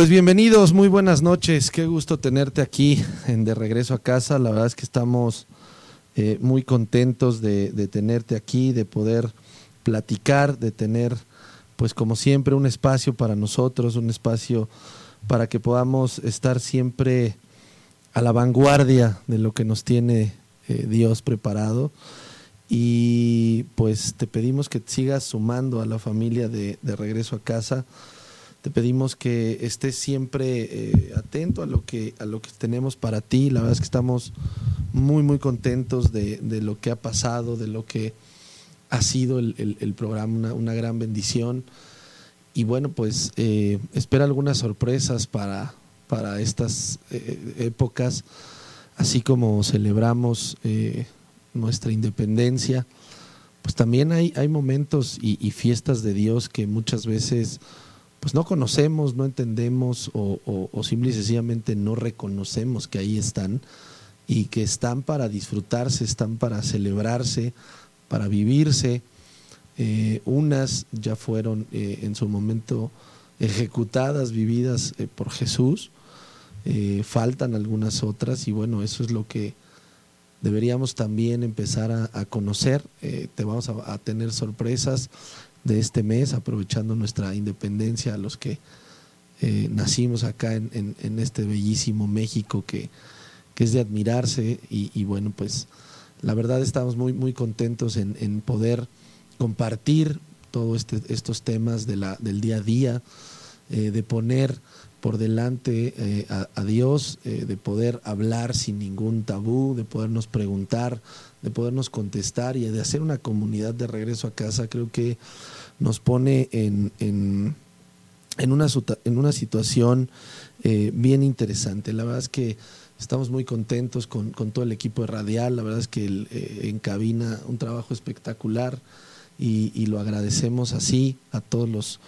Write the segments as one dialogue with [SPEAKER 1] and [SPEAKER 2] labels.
[SPEAKER 1] Pues bienvenidos, muy buenas noches, qué gusto tenerte aquí en De Regreso a Casa, la verdad es que estamos eh, muy contentos de, tenerte aquí, de poder platicar, de tener pues como siempre un espacio para nosotros, un espacio para que podamos estar siempre a la vanguardia de lo que nos tiene eh, Dios preparado. Y pues te pedimos que sigas sumando a la familia de, de Regreso a Casa te pedimos que estés siempre eh, atento a lo que a lo que tenemos para ti. La verdad es que estamos muy muy contentos de, de lo que ha pasado, de lo que ha sido el, el, programa, una, una, gran bendición. Y bueno, pues eh, espera algunas sorpresas para, para estas eh, épocas, así como celebramos nuestra independencia. Pues también hay, hay momentos y fiestas de Dios que muchas veces pues no conocemos, no entendemos o, o, simple y sencillamente no reconocemos que ahí están y que están para disfrutarse, están para celebrarse, para vivirse. Eh, unas ya fueron eh, en su momento ejecutadas, vividas eh, por Jesús. Faltan algunas otras y bueno, eso es lo que deberíamos también empezar a, conocer. Te vamos a tener sorpresas de este mes, aprovechando nuestra independencia, a los que eh, nacimos acá en, este bellísimo México que, es de admirarse y, bueno, pues la verdad estamos muy, muy contentos en, poder compartir todos este, estos temas del día a día, eh, de poner por delante eh, a, Dios, de poder hablar sin ningún tabú, de podernos preguntar, de podernos contestar y de hacer una comunidad de regreso a casa, creo que nos pone en, en, en, una, en una, situación eh, bien interesante. La verdad es que estamos muy contentos con, con, todo el equipo de Radial, la verdad es que el, eh, encabina un trabajo espectacular y, lo agradecemos así a todos los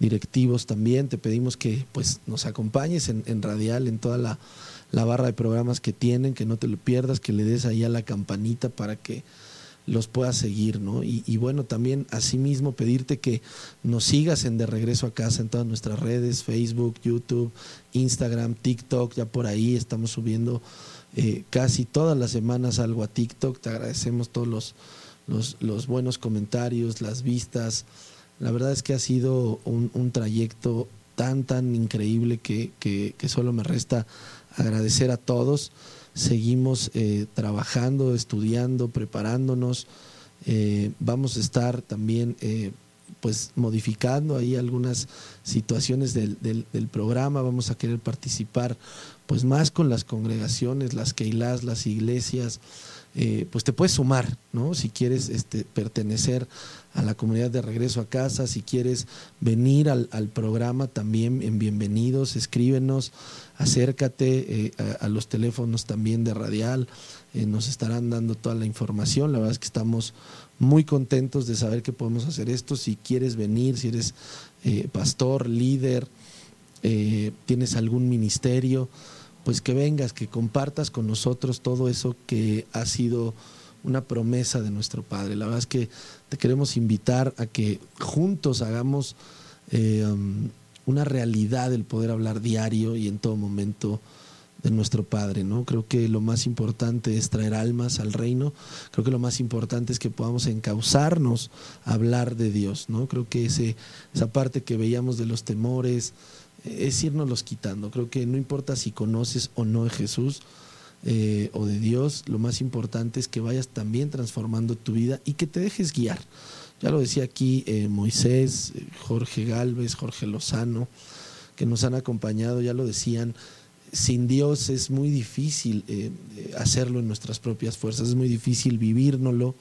[SPEAKER 1] directivos también. Te pedimos que pues, nos acompañes en, en Radial, en toda la la barra de programas que tienen, que no te lo pierdas, que le des ahí a la campanita para que los puedas seguir, ¿no? Y, bueno, también asimismo pedirte que nos sigas en De Regreso a Casa en todas nuestras redes, Facebook, YouTube, Instagram, TikTok, ya por ahí estamos subiendo eh, casi todas las semanas algo a TikTok, te agradecemos todos los, los, buenos comentarios, las vistas, la verdad es que ha sido un, trayecto tan, tan increíble que, que solo me resta agradecer a todos. Seguimos eh, trabajando, estudiando, preparándonos. Eh, vamos a estar también eh, pues modificando ahí algunas situaciones del, del, del, programa. Vamos a querer participar pues más con las congregaciones, las keilas, las iglesias. Eh, pues te puedes sumar, ¿no? Si quieres este, pertenecer a la comunidad de regreso a casa, si quieres venir al, programa también en bienvenidos, escríbenos, acércate eh, a, los teléfonos también de Radial, eh, nos estarán dando toda la información, la verdad es que estamos muy contentos de saber que podemos hacer esto, si quieres venir, si eres pastor, líder, tienes algún ministerio, pues que vengas, que compartas con nosotros todo eso que ha sido una promesa de nuestro Padre. La verdad es que te queremos invitar a que juntos hagamos eh, um, una realidad el poder hablar diario y en todo momento de nuestro Padre, ¿no? Creo que lo más importante es traer almas al reino. Creo que lo más importante es que podamos encauzarnos a hablar de Dios, ¿no? Creo que esa parte que veíamos de los temores, es irnos quitando. Creo que no importa si conoces o no de Jesús eh, o de Dios, lo más importante es que vayas también transformando tu vida y que te dejes guiar. Ya lo decía aquí eh, Moisés, Jorge Galvez, Jorge Lozano, que nos han acompañado, ya lo decían, sin Dios es muy difícil eh, hacerlo en nuestras propias fuerzas, es muy difícil vivírnoslo.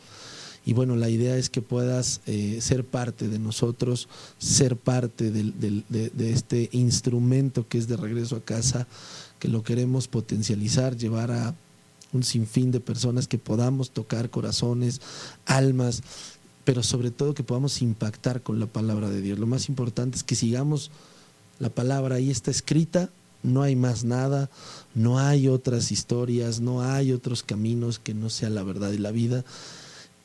[SPEAKER 1] Y bueno, la idea es que puedas eh, ser parte de nosotros, ser parte de, este instrumento que es de regreso a casa, que lo queremos potencializar, llevar a un sinfín de personas que podamos tocar corazones, almas, pero sobre todo que podamos impactar con la palabra de Dios. Lo más importante es que sigamos la palabra ahí está escrita, no hay más nada, no hay otras historias, no hay otros caminos que no sea la verdad y la vida.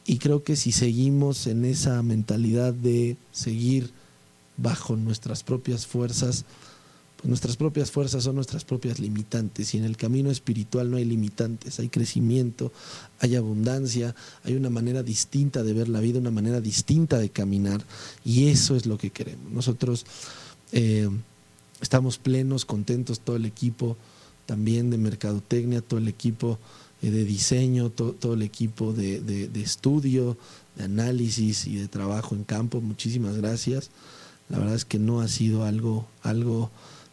[SPEAKER 1] Y creo que si seguimos en esa mentalidad de seguir bajo nuestras propias fuerzas, pues nuestras propias fuerzas son nuestras propias limitantes y en el camino espiritual no hay limitantes, hay crecimiento, hay abundancia, hay una manera distinta de ver la vida, una manera distinta de caminar y eso es lo que queremos. Nosotros eh, estamos plenos, contentos, todo el equipo también de mercadotecnia, todo el equipo de diseño, todo el equipo de, estudio, de análisis y de trabajo en campo. Muchísimas gracias. La verdad es que no ha sido algo, algo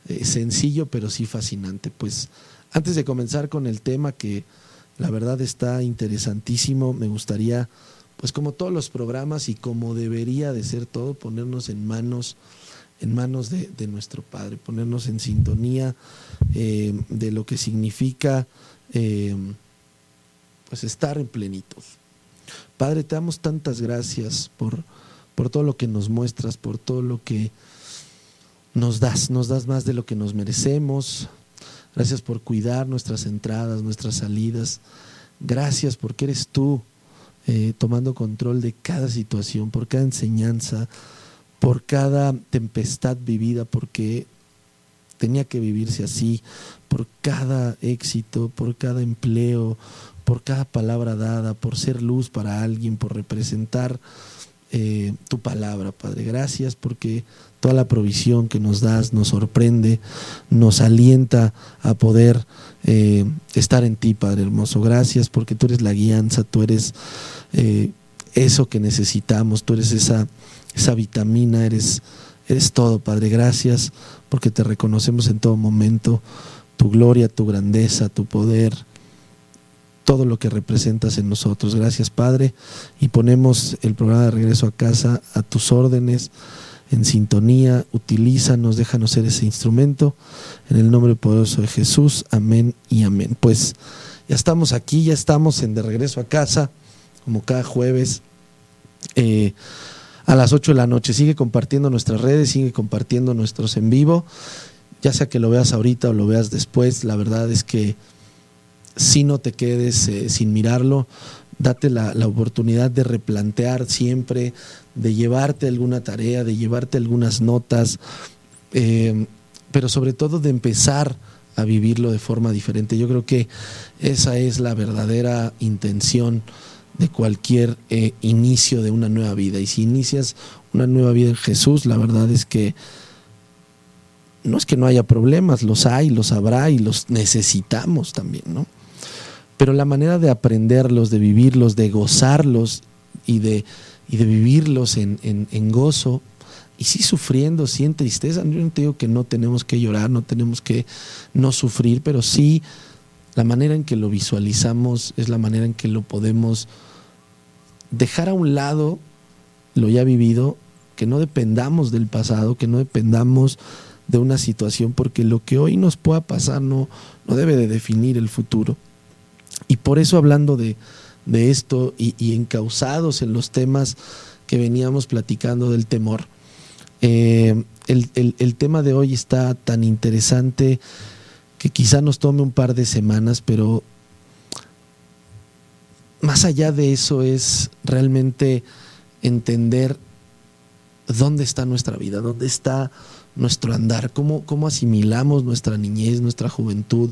[SPEAKER 1] eh, sencillo, pero sí fascinante. Pues antes de comenzar con el tema que la verdad está interesantísimo, me gustaría, pues como todos los programas y como debería de ser todo, ponernos en manos en manos de, nuestro Padre, ponernos en sintonía eh, de lo que significa eh, pues estar en plenitud. Padre, te damos tantas gracias por, por todo lo que nos muestras, por todo lo que nos das, nos das más de lo que nos merecemos. Gracias por cuidar nuestras entradas, nuestras salidas. Gracias porque eres tú eh, tomando control de cada situación, por cada enseñanza, por cada tempestad vivida, porque tenía que vivirse así, por cada éxito, por cada empleo, por cada palabra dada, por ser luz para alguien, por representar eh, tu palabra, Padre. Gracias porque toda la provisión que nos das nos sorprende, nos alienta a poder eh, estar en ti, Padre hermoso. Gracias porque tú eres la guianza, tú eres eh, eso que necesitamos, tú eres esa esa vitamina, eres, eres todo, Padre. Gracias porque te reconocemos en todo momento, tu gloria, tu grandeza, tu poder, todo lo que representas en nosotros. Gracias, Padre. Y ponemos el programa de regreso a casa a tus órdenes, en sintonía. Utilízanos, déjanos ser ese instrumento. En el nombre poderoso de Jesús. Amén y amén. Pues ya estamos aquí, ya estamos en de regreso a casa, como cada jueves. Eh, a las 8 de la noche. Sigue compartiendo nuestras redes, sigue compartiendo nuestros en vivo. Ya sea que lo veas ahorita o lo veas después, la verdad es que si no te quedes eh, sin mirarlo, date la, oportunidad de replantear siempre, de llevarte alguna tarea, de llevarte algunas notas, eh, pero sobre todo de empezar a vivirlo de forma diferente. Yo creo que esa es la verdadera intención de cualquier eh, inicio de una nueva vida. Y si inicias una nueva vida en Jesús, la verdad es que no es que no haya problemas, los hay, los habrá y los necesitamos también, ¿no? Pero la manera de aprenderlos, de vivirlos, de gozarlos y de, y de vivirlos en, gozo, y sí sufriendo, sí en tristeza, yo no te digo que no tenemos que llorar, no tenemos que no sufrir, pero sí la manera en que lo visualizamos es la manera en que lo podemos dejar a un lado lo ya vivido, que no dependamos del pasado, que no dependamos de una situación, porque lo que hoy nos pueda pasar no, no debe de definir el futuro. Y por eso hablando de, esto y, encausados en los temas que veníamos platicando del temor, eh, el tema de hoy está tan interesante que quizá nos tome un par de semanas, pero más allá de eso es realmente entender dónde está nuestra vida, dónde está nuestro andar, cómo, cómo asimilamos nuestra niñez, nuestra juventud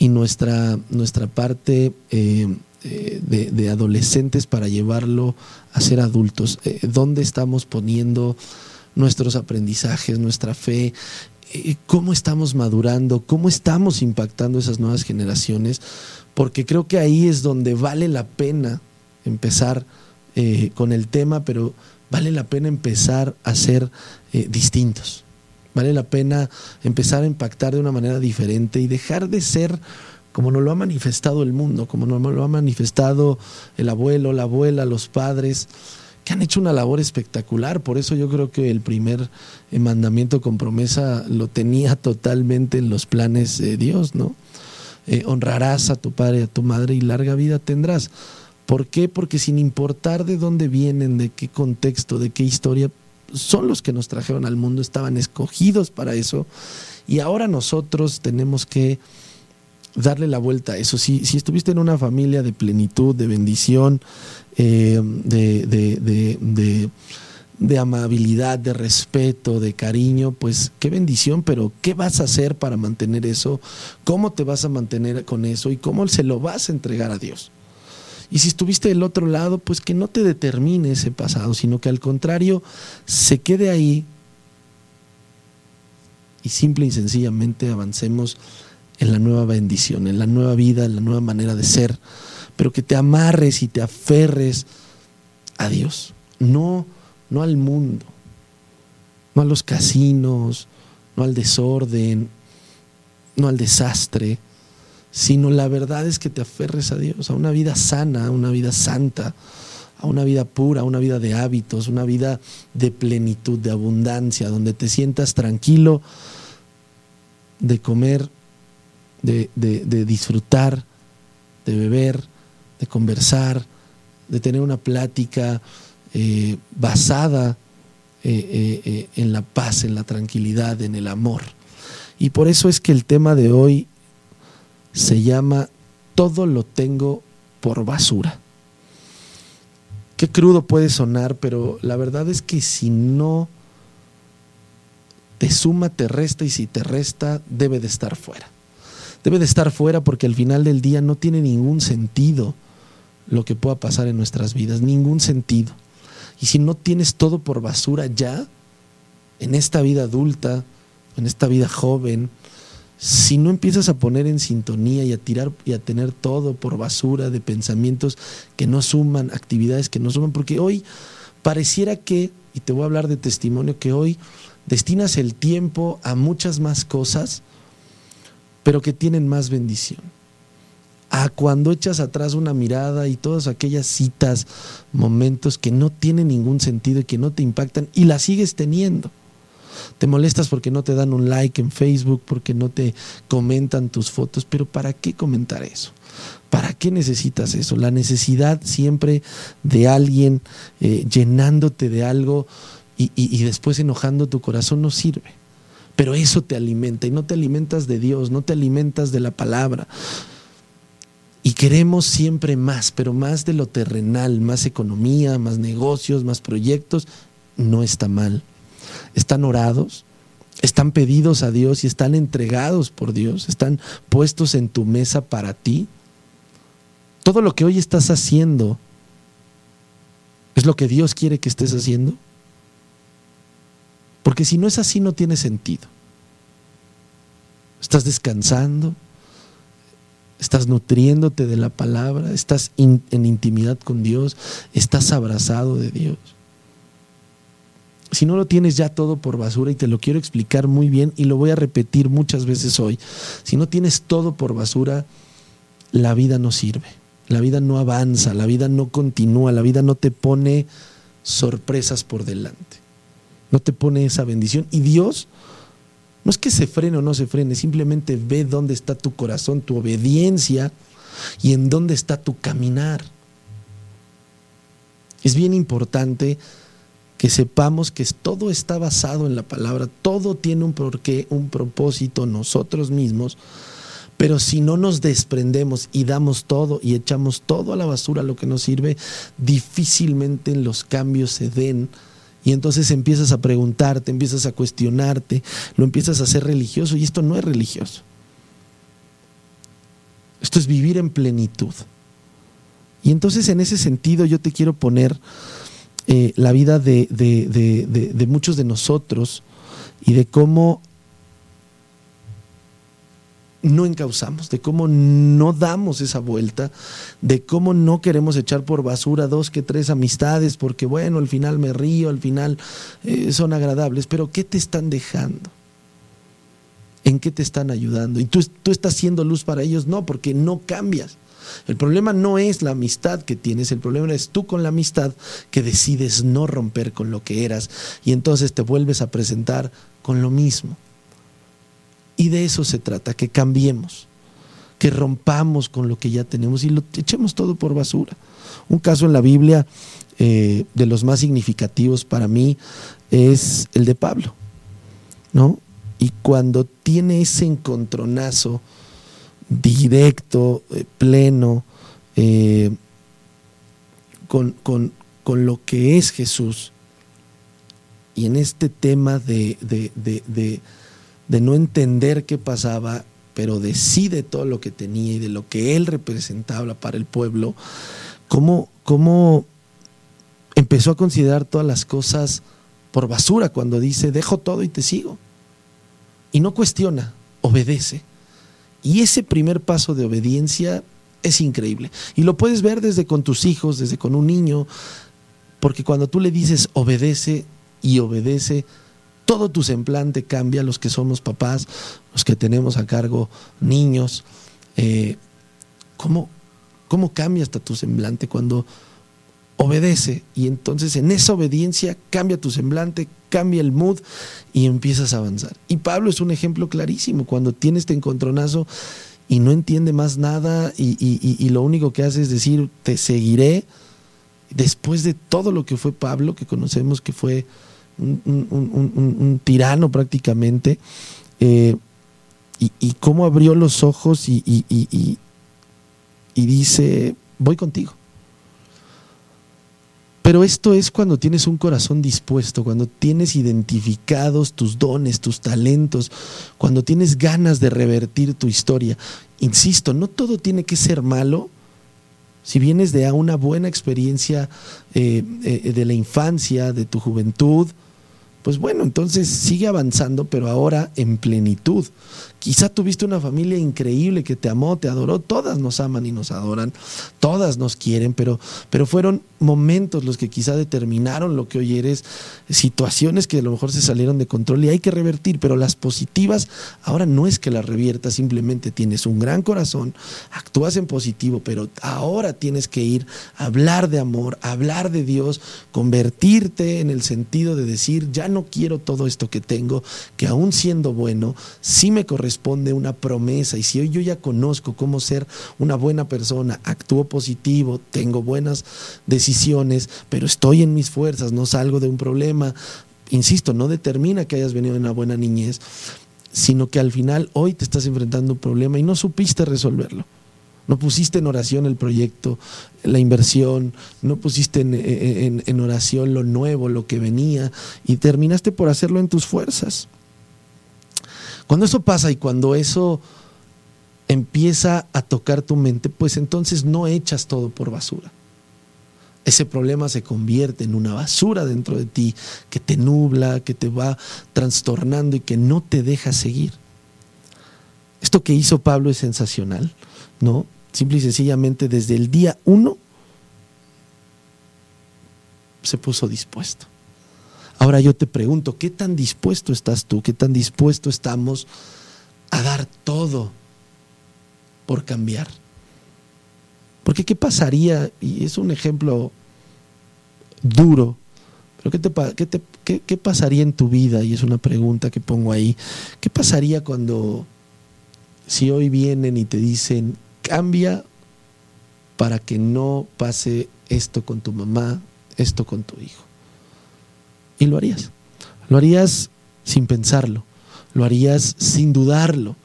[SPEAKER 1] y nuestra, nuestra parte eh, de, adolescentes para llevarlo a ser adultos, eh, dónde estamos poniendo nuestros aprendizajes, nuestra fe, eh, cómo estamos madurando, cómo estamos impactando esas nuevas generaciones, porque creo que ahí es donde vale la pena empezar con el tema, pero vale la pena empezar a ser distintos. Vale la pena empezar a impactar de una manera diferente y dejar de ser como nos lo ha manifestado el mundo, como nos lo ha manifestado el abuelo, la abuela, los padres, que han hecho una labor espectacular. Por eso yo creo que el primer eh, mandamiento con promesa lo tenía totalmente en los planes de Dios, ¿no? Eh, honrarás a tu padre a tu madre y larga vida tendrás. ¿Por qué? Porque sin importar de dónde vienen, de qué contexto, de qué historia, son los que nos trajeron al mundo, estaban escogidos para eso. Y ahora nosotros tenemos que darle la vuelta a eso. Si, si estuviste en una familia de plenitud, de bendición, eh, de, de, de, amabilidad, de respeto, de cariño, pues qué bendición, pero ¿qué vas a hacer para mantener eso? ¿Cómo te vas a mantener con eso? ¿Y cómo se lo vas a entregar a Dios? Y si estuviste del otro lado, pues que no te determine ese pasado, sino que al contrario se quede ahí. Y simple y sencillamente avancemos en la nueva bendición, en la nueva vida, en la nueva manera de ser, pero que te amarres y te aferres a Dios, no, no al mundo, no a los casinos, no al desorden, no al desastre, sino la verdad es que te aferres a Dios, a una vida sana, a una vida santa, a una vida pura, a una vida de hábitos, una vida de plenitud, de abundancia, donde te sientas tranquilo de comer de, disfrutar, de beber, de conversar, de tener una plática eh, basada eh, eh, en la paz, en la tranquilidad, en el amor. Y por eso es que el tema de hoy se llama Todo lo tengo por basura. Qué crudo puede sonar, pero la verdad es que si no te suma, te resta y si te resta, debe de estar fuera debe de estar fuera porque al final del día no tiene ningún sentido lo que pueda pasar en nuestras vidas, ningún sentido. Y si no tienes todo por basura ya, en esta vida adulta, en esta vida joven, si no empiezas a poner en sintonía y a tirar y a tener todo por basura de pensamientos que no suman, actividades que no suman, porque hoy pareciera que, y te voy a hablar de testimonio, que hoy destinas el tiempo a muchas más cosas pero que tienen más bendición. A cuando echas atrás una mirada y todas aquellas citas, momentos que no tienen ningún sentido y que no te impactan y las sigues teniendo. Te molestas porque no te dan un like en Facebook, porque no te comentan tus fotos, pero ¿para qué comentar eso? ¿Para qué necesitas eso? La necesidad siempre de alguien eh, llenándote de algo y después enojando tu corazón no sirve pero eso te alimenta y no te alimentas de Dios, no te alimentas de la palabra. Y queremos siempre más, pero más de lo terrenal, más economía, más negocios, más proyectos, no está mal. Están orados, están pedidos a Dios y están entregados por Dios, están puestos en tu mesa para ti. Todo lo que hoy estás haciendo es lo que Dios quiere que estés haciendo. Porque si no es así no tiene sentido. Estás descansando, estás nutriéndote de la palabra, estás en intimidad con Dios, estás abrazado de Dios. Si no lo tienes ya todo por basura y te lo quiero explicar muy bien y lo voy a repetir muchas veces hoy, si no tienes todo por basura, la vida no sirve, la vida no avanza, la vida no continúa, la vida no te pone sorpresas por delante no te pone esa bendición. Y Dios no es que se frene o no se frene, simplemente ve dónde está tu corazón, tu obediencia y en dónde está tu caminar. Es bien importante que sepamos que todo está basado en la palabra, todo tiene un porqué, un propósito nosotros mismos, pero si no nos desprendemos y damos todo y echamos todo a la basura lo que nos sirve, difícilmente los cambios se den y entonces empiezas a preguntarte, empiezas a cuestionarte, lo empiezas a hacer religioso y esto no es religioso. Esto es vivir en plenitud. Y entonces en ese sentido yo te quiero poner eh, la vida de, de muchos de nosotros y de cómo no encauzamos, de cómo no damos esa vuelta, de cómo no queremos echar por basura dos que tres amistades, porque bueno, al final me río, al final eh, son agradables, pero ¿qué te están dejando? ¿En qué te están ayudando? ¿Y tú, tú estás siendo luz para ellos? No, porque no cambias. El problema no es la amistad que tienes, el problema es tú con la amistad que decides no romper con lo que eras y entonces te vuelves a presentar con lo mismo. Y de eso se trata, que cambiemos, que rompamos con lo que ya tenemos y lo echemos todo por basura. Un caso en la Biblia eh, de los más significativos para mí es el de Pablo, ¿no? Y cuando tiene ese encontronazo directo, eh, pleno, eh, con, con, lo que es Jesús, y en este tema de, de, de, de, no entender qué pasaba, pero decide todo lo que tenía y de lo que él representaba para el pueblo, cómo, cómo empezó a considerar todas las cosas por basura cuando dice, dejo todo y te sigo. Y no cuestiona, obedece. Y ese primer paso de obediencia es increíble. Y lo puedes ver desde con tus hijos, desde con un niño, porque cuando tú le dices obedece y obedece, todo tu semblante cambia, los que somos papás, los que tenemos a cargo niños. Eh, ¿cómo, ¿Cómo cambia hasta tu semblante cuando obedece? Y entonces en esa obediencia cambia tu semblante, cambia el mood y empiezas a avanzar. Y Pablo es un ejemplo clarísimo, cuando tiene este encontronazo y no entiende más nada y, lo único que hace es decir, te seguiré, después de todo lo que fue Pablo, que conocemos que fue un, tirano prácticamente, eh, y, cómo abrió los ojos y, y dice, voy contigo. Pero esto es cuando tienes un corazón dispuesto, cuando tienes identificados tus dones, tus talentos, cuando tienes ganas de revertir tu historia. Insisto, no todo tiene que ser malo. Si vienes de una buena experiencia eh, eh, de la infancia, de tu juventud, pues bueno, entonces sigue avanzando, pero ahora en plenitud. Quizá tuviste una familia increíble que te amó, te adoró, todas nos aman y nos adoran, todas nos quieren, pero, pero fueron momentos los que quizá determinaron lo que hoy eres, situaciones que a lo mejor se salieron de control y hay que revertir, pero las positivas ahora no es que las reviertas, simplemente tienes un gran corazón, actúas en positivo, pero ahora tienes que ir a hablar de amor, hablar de Dios, convertirte en el sentido de decir, ya no quiero todo esto que tengo, que aún siendo bueno, sí me corresponde responde una promesa. Y si hoy yo ya conozco cómo ser una buena persona, actúo positivo, tengo buenas decisiones, pero estoy en mis fuerzas, no salgo de un problema, insisto, no determina que hayas venido de una buena niñez, sino que al final hoy te estás enfrentando un problema y no supiste resolverlo. No pusiste en oración el proyecto, la inversión, no pusiste en, en, oración lo nuevo, lo que venía, y terminaste por hacerlo en tus fuerzas. Cuando eso pasa y cuando eso empieza a tocar tu mente, pues entonces no echas todo por basura. Ese problema se convierte en una basura dentro de ti que te nubla, que te va trastornando y que no te deja seguir. Esto que hizo Pablo es sensacional, ¿no? Simple y sencillamente desde el día uno se puso dispuesto. Ahora yo te pregunto, ¿qué tan dispuesto estás tú? ¿Qué tan dispuesto estamos a dar todo por cambiar? Porque ¿qué pasaría? Y es un ejemplo duro, pero ¿qué, qué pasaría en tu vida? Y es una pregunta que pongo ahí. ¿Qué pasaría cuando, si hoy vienen y te dicen, cambia para que no pase esto con tu mamá, esto con tu hijo? Y lo harías. Lo harías sin pensarlo. Lo harías sin dudarlo.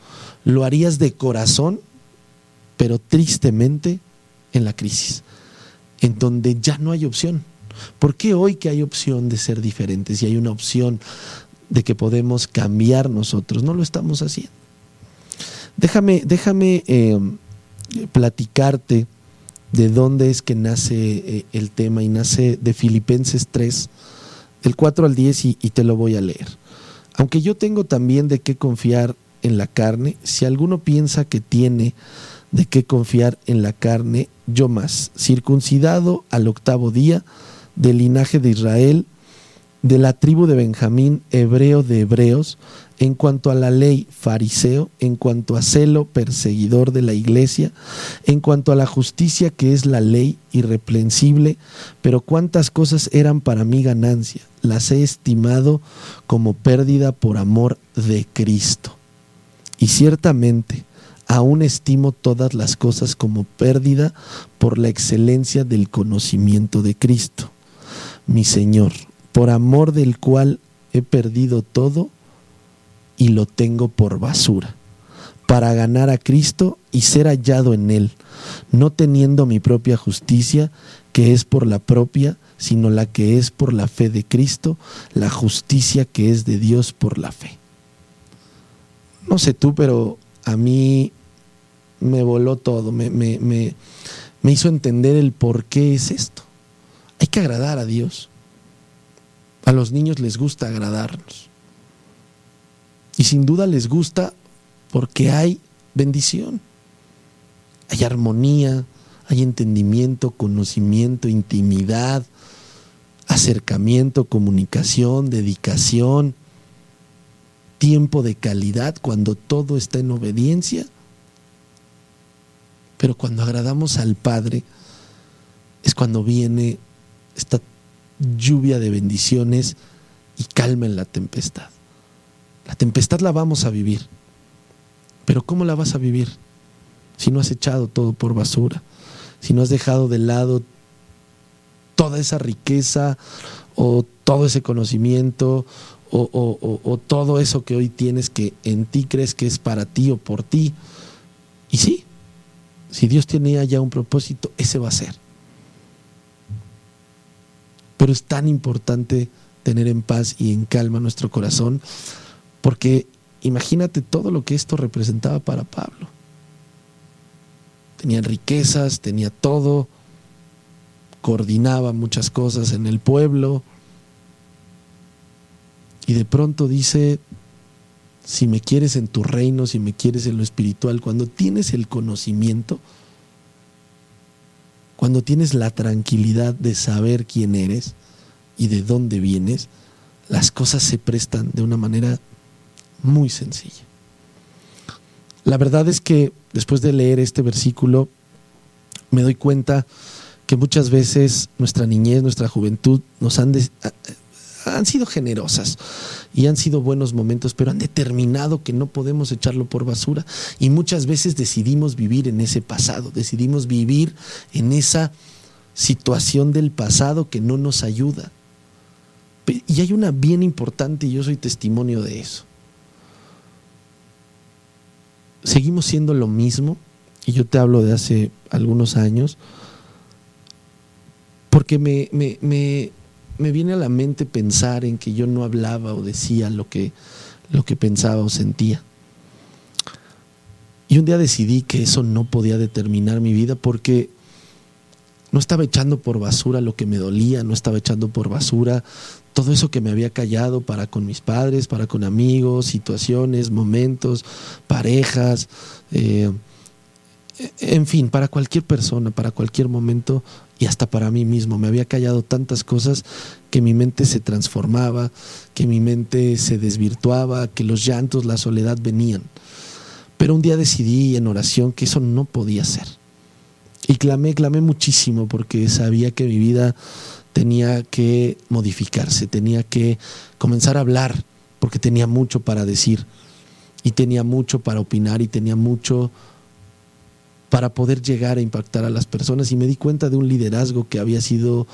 [SPEAKER 1] Lo harías de corazón, pero tristemente en la crisis, en donde ya no hay opción. ¿Por qué hoy que hay opción de ser diferentes y hay una opción de que podemos cambiar nosotros? No lo estamos haciendo. Déjame, déjame eh, platicarte de dónde es que nace eh, el tema y nace de Filipenses 3, el 4 al 10 y, te lo voy a leer. Aunque yo tengo también de qué confiar en la carne, si alguno piensa que tiene de qué confiar en la carne, yo más, circuncidado al octavo día, del linaje de Israel, de la tribu de Benjamín, hebreo de hebreos, en cuanto a la ley, fariseo, en cuanto a celo, perseguidor de la iglesia, en cuanto a la justicia que es la ley, irreprensible, pero cuántas cosas eran para mí ganancia, las he estimado como pérdida por amor de Cristo. Y ciertamente, aún estimo todas las cosas como pérdida por la excelencia del conocimiento de Cristo, mi Señor, por amor del cual he perdido todo y lo tengo por basura, para ganar a Cristo y ser hallado en Él, no teniendo mi propia justicia, que es por la propia, sino la que es por la fe de Cristo, la justicia que es de Dios por la fe. No sé tú, pero a mí me voló todo, me, me, me, me hizo entender el por qué es esto. Hay que agradar a Dios. A los niños les gusta agradarnos. Y sin duda les gusta porque hay bendición, hay armonía, hay entendimiento, conocimiento, intimidad, acercamiento, comunicación, dedicación, tiempo de calidad cuando todo está en obediencia. Pero cuando agradamos al Padre es cuando viene esta lluvia de bendiciones y calma en la tempestad. La tempestad la vamos a vivir. Pero ¿cómo la vas a vivir? Si no has echado todo por basura, si no has dejado de lado toda esa riqueza o todo ese conocimiento o, todo eso que hoy tienes que en ti crees que es para ti o por ti. Y sí, si Dios tenía ya un propósito, ese va a ser. Pero es tan importante tener en paz y en calma nuestro corazón porque imagínate todo lo que esto representaba para Pablo. Tenía riquezas, tenía todo, coordinaba muchas cosas en el pueblo. Y de pronto dice, si me quieres en tu reino, si me quieres en lo espiritual, cuando tienes el conocimiento, cuando tienes la tranquilidad de saber quién eres y de dónde vienes, las cosas se prestan de una manera muy sencilla. La verdad es que después de leer este versículo me doy cuenta que muchas veces nuestra niñez, nuestra juventud nos han, han sido generosas y han sido buenos momentos, pero han determinado que no podemos echarlo por basura y muchas veces decidimos vivir en ese pasado, decidimos vivir en esa situación del pasado que no nos ayuda. Y hay una bien importante y yo soy testimonio de eso seguimos siendo lo mismo, y yo te hablo de hace algunos años, porque me, me, me, me, viene a la mente pensar en que yo no hablaba o decía lo que, lo que pensaba o sentía. Y un día decidí que eso no podía determinar mi vida porque no estaba echando por basura lo que me dolía, no estaba echando por basura todo eso que me había callado para con mis padres, para con amigos, situaciones, momentos, parejas, eh, en fin, para cualquier persona, para cualquier momento y hasta para mí mismo. Me había callado tantas cosas que mi mente se transformaba, que mi mente se desvirtuaba, que los llantos, la soledad venían. Pero un día decidí en oración que eso no podía ser. Y clamé, clamé muchísimo porque sabía que mi vida tenía que modificarse, tenía que comenzar a hablar, porque tenía mucho para decir, y tenía mucho para opinar, y tenía mucho para poder llegar a impactar a las personas. Y me di cuenta de un liderazgo que había sido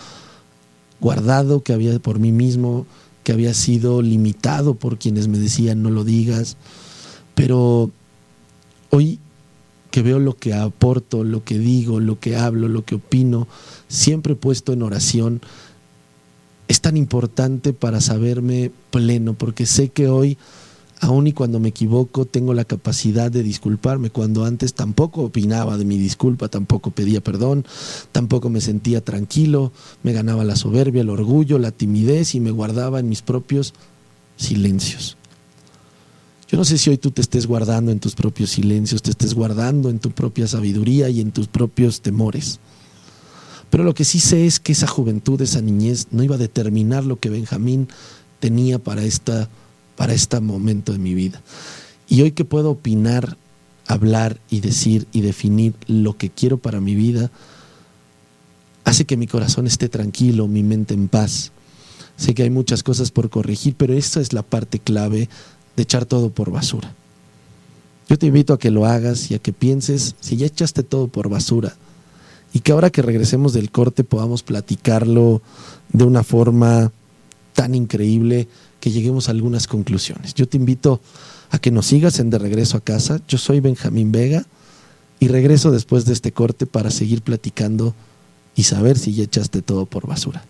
[SPEAKER 1] guardado, que había por mí mismo, que había sido limitado por quienes me decían no lo digas. Pero hoy que veo lo que aporto, lo que digo, lo que hablo, lo que opino, siempre puesto en oración, es tan importante para saberme pleno, porque sé que hoy, aun y cuando me equivoco, tengo la capacidad de disculparme, cuando antes tampoco opinaba de mi disculpa, tampoco pedía perdón, tampoco me sentía tranquilo, me ganaba la soberbia, el orgullo, la timidez y me guardaba en mis propios silencios. Yo no sé si hoy tú te estés guardando en tus propios silencios, te estés guardando en tu propia sabiduría y en tus propios temores. Pero lo que sí sé es que esa juventud, esa niñez, no iba a determinar lo que Benjamín tenía para, esta, para este momento de mi vida. Y hoy que puedo opinar, hablar y decir y definir lo que quiero para mi vida, hace que mi corazón esté tranquilo, mi mente en paz. Sé que hay muchas cosas por corregir, pero esta es la parte clave de echar todo por basura. Yo te invito a que lo hagas y a que pienses si ya echaste todo por basura y que ahora que regresemos del corte podamos platicarlo de una forma tan increíble que lleguemos a algunas conclusiones. Yo te invito a que nos sigas en De Regreso a Casa. Yo soy Benjamín Vega y regreso después de este corte para seguir platicando y saber si ya echaste todo por basura.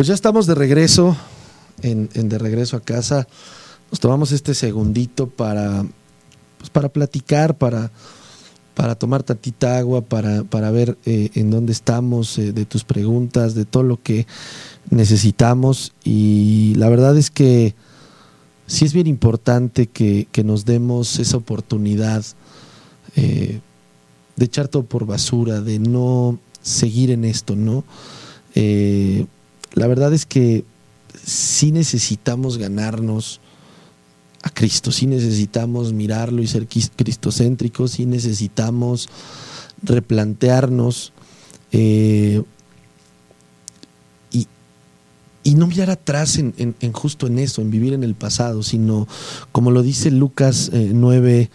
[SPEAKER 1] Pues ya estamos de regreso, en, de regreso a casa. Nos tomamos este segundito para, pues para platicar, para, para tomar tantita agua, para, para ver eh, en dónde estamos, eh, de tus preguntas, de todo lo que necesitamos. Y la verdad es que sí es bien importante que, nos demos esa oportunidad eh, de echar todo por basura, de no seguir en esto, ¿no? La verdad es que sí necesitamos ganarnos a Cristo, sí necesitamos mirarlo y ser cristocéntricos, sí necesitamos replantearnos eh, y, no mirar atrás en, justo en eso, en vivir en el pasado, sino como lo dice Lucas 9:62,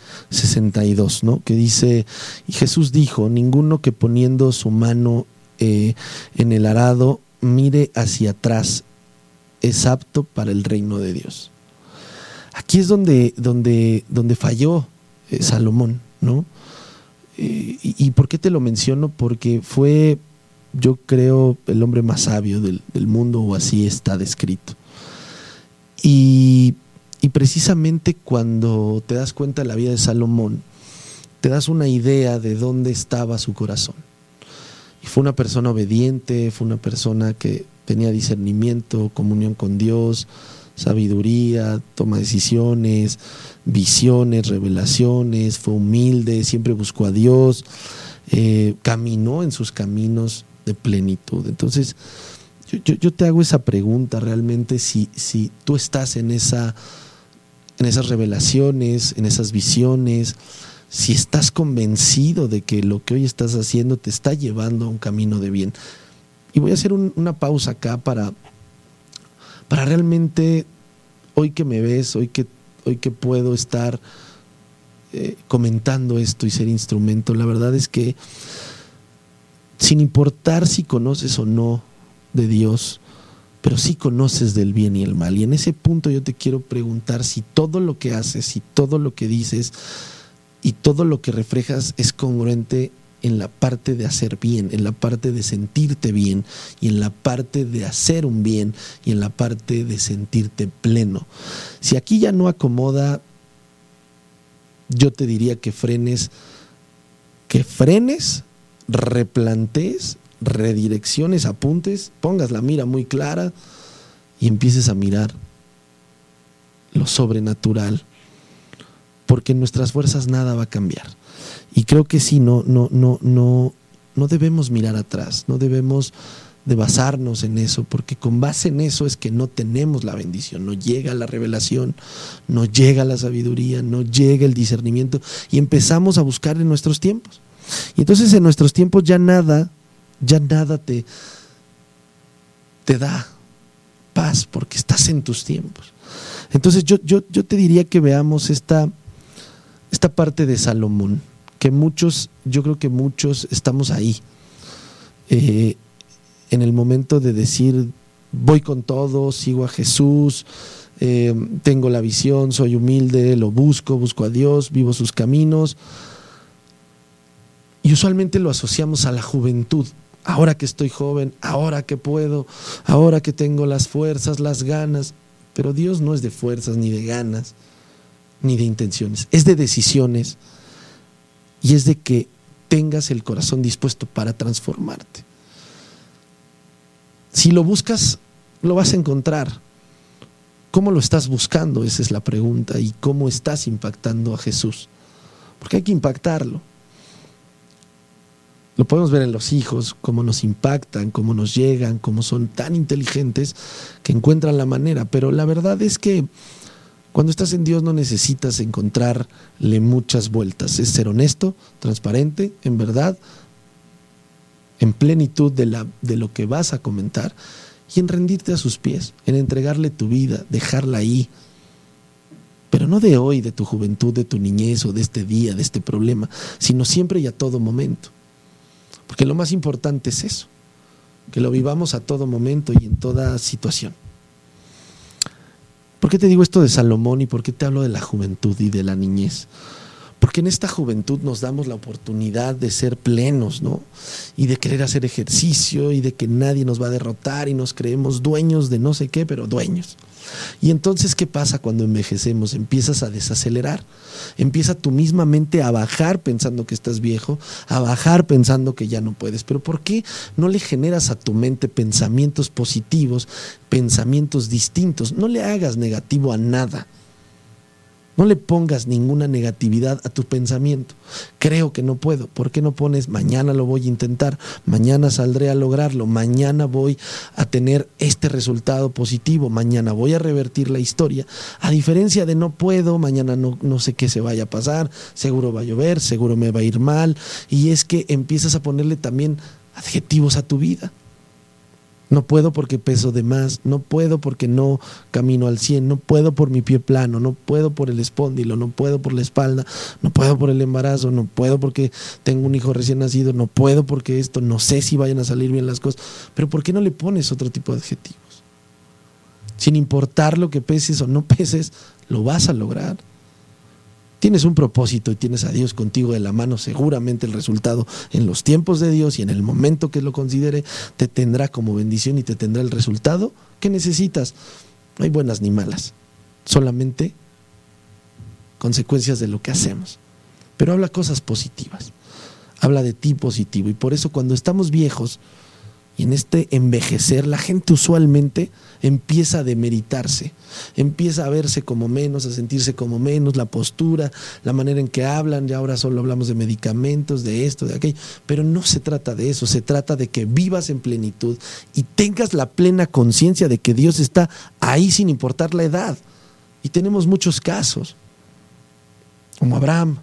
[SPEAKER 1] eh, ¿no? que dice, y Jesús dijo, ninguno que poniendo su mano eh, en el arado mire hacia atrás es apto para el reino de Dios. Aquí es donde, donde, donde falló eh, Salomón, ¿no? Eh, y, por qué te lo menciono? Porque fue, yo creo, el hombre más sabio del, mundo, o así está descrito. Y, y, precisamente cuando te das cuenta de la vida de Salomón, te das una idea de dónde estaba su corazón fue una persona obediente, fue una persona que tenía discernimiento, comunión con Dios, sabiduría, toma decisiones, visiones, revelaciones, fue humilde, siempre buscó a Dios, eh, caminó en sus caminos de plenitud. Entonces, yo, te hago esa pregunta realmente si, si tú estás en, esa, en esas revelaciones, en esas visiones, si estás convencido de que lo que hoy estás haciendo te está llevando a un camino de bien. Y voy a hacer una pausa acá para, para realmente, hoy que me ves, hoy que, hoy que puedo estar eh, comentando esto y ser instrumento, la verdad es que sin importar si conoces o no de Dios, pero sí conoces del bien y el mal. Y en ese punto yo te quiero preguntar si todo lo que haces, si todo lo que dices, y todo lo que reflejas es congruente en la parte de hacer bien, en la parte de sentirte bien y en la parte de hacer un bien y en la parte de sentirte pleno. Si aquí ya no acomoda, yo te diría que frenes, que frenes, replantees, redirecciones, apuntes, pongas la mira muy clara y empieces a mirar lo sobrenatural porque en nuestras fuerzas nada va a cambiar. Y creo que sí, no, no, no, no, no debemos mirar atrás, no debemos de basarnos en eso, porque con base en eso es que no tenemos la bendición, no llega la revelación, no llega la sabiduría, no llega el discernimiento y empezamos a buscar en nuestros tiempos. Y entonces en nuestros tiempos ya nada, ya nada te, te da paz porque estás en tus tiempos. Entonces yo, yo, yo te diría que veamos esta, esta parte de Salomón, que muchos, yo creo que muchos estamos ahí, eh, en el momento de decir, voy con todo, sigo a Jesús, eh, tengo la visión, soy humilde, lo busco, busco a Dios, vivo sus caminos. Y usualmente lo asociamos a la juventud. Ahora que estoy joven, ahora que puedo, ahora que tengo las fuerzas, las ganas. Pero Dios no es de fuerzas ni de ganas. Ni de intenciones, es de decisiones y es de que tengas el corazón dispuesto para transformarte. Si lo buscas, lo vas a encontrar. ¿Cómo lo estás buscando? Esa es la pregunta. ¿Y cómo estás impactando a Jesús? Porque hay que impactarlo. Lo podemos ver en los hijos, cómo nos impactan, cómo nos llegan, cómo son tan inteligentes que encuentran la manera. Pero la verdad es que cuando estás en Dios no necesitas encontrarle muchas vueltas. Es ser honesto, transparente, en verdad, en plenitud de, lo que vas a comentar y en rendirte a sus pies, en entregarle tu vida, dejarla ahí. Pero no de hoy, de tu juventud, de tu niñez o de este día, de este problema, sino siempre y a todo momento. Porque lo más importante es eso, que lo vivamos a todo momento y en toda situación. ¿Por qué te digo esto de Salomón y por qué te hablo de la juventud y de la niñez? Porque en esta juventud nos damos la oportunidad de ser plenos, ¿no? Y de querer hacer ejercicio y de que nadie nos va a derrotar y nos creemos dueños de no sé qué, pero dueños. Y entonces, ¿qué pasa cuando envejecemos? Empiezas a desacelerar. Empieza tu misma mente a bajar pensando que estás viejo, a bajar pensando que ya no puedes. Pero ¿por qué no le generas a tu mente pensamientos positivos, pensamientos distintos? No le hagas negativo a nada. No le pongas ninguna negatividad a tu pensamiento. Creo que no puedo. ¿Por qué no pones mañana lo voy a intentar? Mañana saldré a lograrlo. Mañana voy a tener este resultado positivo. Mañana voy a revertir la historia. A diferencia de no puedo, mañana no, no sé qué se vaya a pasar. Seguro va a llover, seguro me va a ir mal. Y es que empiezas a ponerle también adjetivos a tu vida. No puedo porque peso de más, no puedo porque no camino al 100, no puedo por mi pie plano, no puedo por el espóndilo, no puedo por la espalda, no puedo por el embarazo, no puedo porque tengo un hijo recién nacido, no puedo porque esto, no sé si vayan a salir bien las cosas. Pero ¿por qué no le pones otro tipo de adjetivos? Sin importar lo que peses o no peses, lo vas a lograr tienes un propósito y tienes a Dios contigo de la mano, seguramente el resultado en los tiempos de Dios y en el momento que lo considere te tendrá como bendición y te tendrá el resultado que necesitas. No hay buenas ni malas, solamente consecuencias de lo que hacemos. Pero habla cosas positivas, habla de ti positivo y por eso cuando estamos viejos, y en este envejecer, la gente usualmente empieza a demeritarse, empieza a verse como menos, a sentirse como menos, la postura, la manera en que hablan, ya ahora solo hablamos de medicamentos, de esto, de aquello, pero no se trata de eso, se trata de que vivas en plenitud y tengas la plena conciencia de que Dios está ahí sin importar la edad. Y tenemos muchos casos, como Abraham.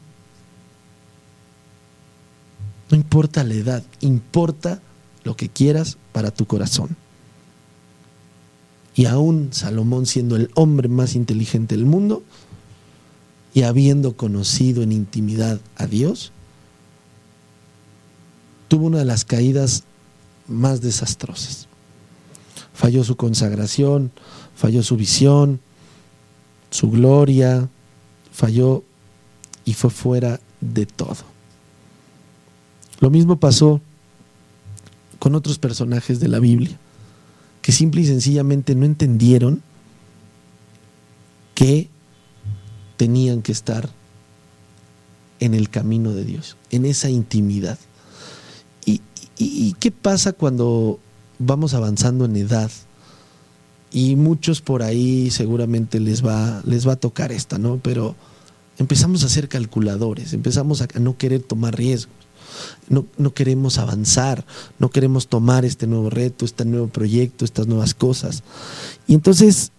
[SPEAKER 1] No importa la edad, importa lo que quieras para tu corazón. Y aún Salomón siendo el hombre más inteligente del mundo y habiendo conocido en intimidad a Dios, tuvo una de las caídas más desastrosas. Falló su consagración, falló su visión, su gloria, falló y fue fuera de todo. Lo mismo pasó con otros personajes de la Biblia, que simple y sencillamente no entendieron que tenían que estar en el camino de Dios, en esa intimidad. ¿Y, qué pasa cuando vamos avanzando en edad? Y muchos por ahí seguramente les va, les va a tocar esta, ¿no? Pero empezamos a ser calculadores, empezamos a no querer tomar riesgos no, no queremos avanzar, no queremos tomar este nuevo reto, este nuevo proyecto, estas nuevas cosas. Y entonces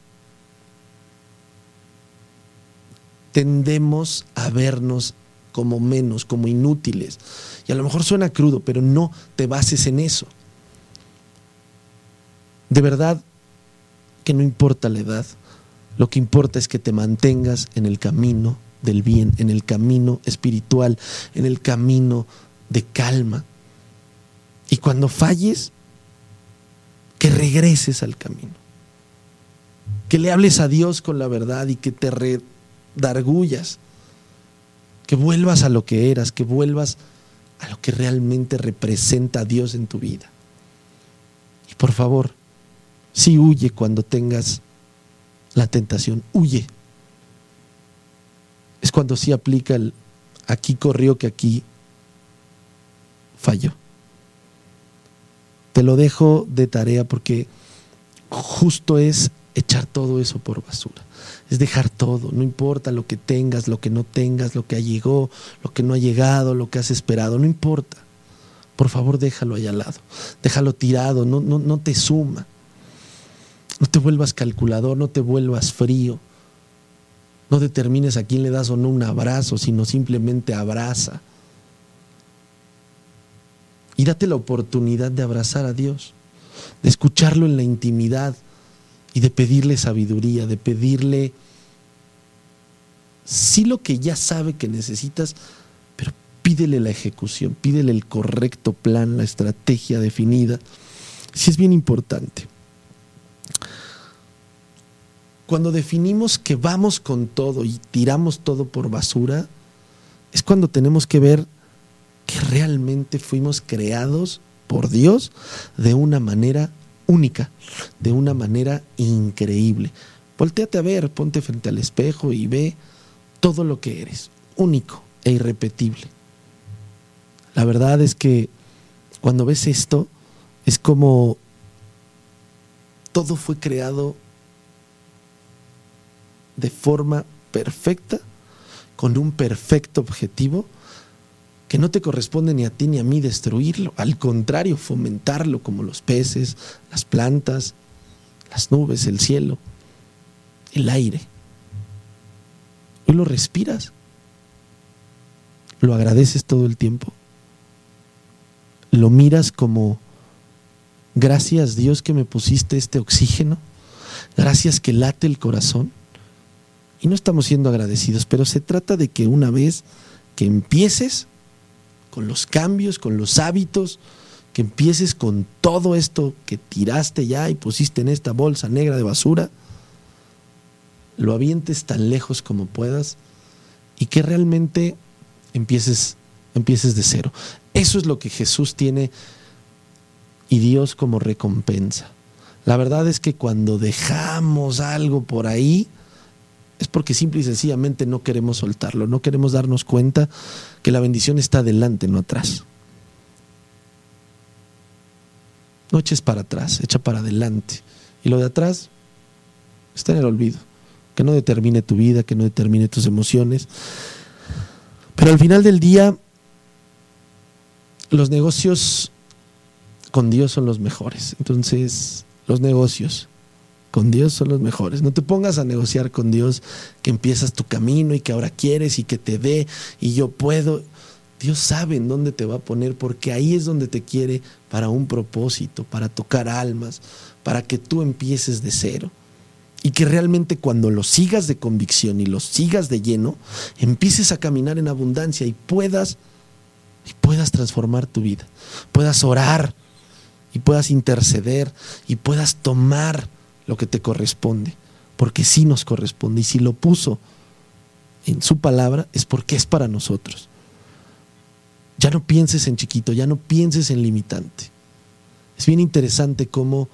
[SPEAKER 1] tendemos a vernos como menos, como inútiles. Y a lo mejor suena crudo, pero no te bases en eso. De verdad que no importa la edad, lo que importa es que te mantengas en el camino del bien, en el camino espiritual, en el camino de calma. Y cuando falles, que regreses al camino. Que le hables a Dios con la verdad y que te redargullas. Que vuelvas a lo que eras, que vuelvas a lo que realmente representa a Dios en tu vida. Y por favor, si huye cuando tengas la tentación, huye. cuando sí aplica el aquí corrió que aquí falló. Te lo dejo de tarea porque justo es echar todo eso por basura. Es dejar todo, no importa lo que tengas, lo que no tengas, lo que llegado, lo que no ha llegado, lo que has esperado, no importa. Por favor, déjalo ahí al lado, déjalo tirado, no, no, no te suma. No te vuelvas calculador, no te vuelvas frío. No determines a quién le das o no un abrazo, sino simplemente abraza. Y date la oportunidad de abrazar a Dios, de escucharlo en la intimidad y de pedirle sabiduría, de pedirle sí lo que ya sabe que necesitas, pero pídele la ejecución, pídele el correcto plan, la estrategia definida. Sí es bien importante. Cuando definimos que vamos con todo y tiramos todo por basura, es cuando tenemos que ver que realmente fuimos creados por Dios de una manera única, de una manera increíble. Voltéate a ver, ponte frente al espejo y ve todo lo que eres, único e irrepetible. La verdad es que cuando ves esto, es como todo fue creado de forma perfecta, con un perfecto objetivo, que no te corresponde ni a ti ni a mí destruirlo, al contrario, fomentarlo como los peces, las plantas, las nubes, el cielo, el aire. Hoy lo respiras, lo agradeces todo el tiempo, lo miras como, gracias Dios que me pusiste este oxígeno, gracias que late el corazón. Y no estamos siendo agradecidos, pero se trata de que una vez que empieces con los cambios, con los hábitos, que empieces con todo esto que tiraste ya y pusiste en esta bolsa negra de basura, lo avientes tan lejos como puedas y que realmente empieces, empieces de cero. Eso es lo que Jesús tiene y Dios como recompensa. La verdad es que cuando dejamos algo por ahí, es porque simple y sencillamente no queremos soltarlo, no queremos darnos cuenta que la bendición está adelante, no atrás. No eches para atrás, echa para adelante. Y lo de atrás está en el olvido. Que no determine tu vida, que no determine tus emociones. Pero al final del día, los negocios con Dios son los mejores. Entonces, los negocios con Dios son los mejores. No te pongas a negociar con Dios que empiezas tu camino y que ahora quieres y que te dé y yo puedo. Dios sabe en dónde te va a poner porque ahí es donde te quiere para un propósito, para tocar almas, para que tú empieces de cero. Y que realmente cuando lo sigas de convicción y lo sigas de lleno, empieces a caminar en abundancia y puedas y puedas transformar tu vida. Puedas orar y puedas interceder y puedas tomar lo que te corresponde, porque sí nos corresponde. Y si lo puso en su palabra, es porque es para nosotros. Ya no pienses en chiquito, ya no pienses en limitante. Es bien interesante cómo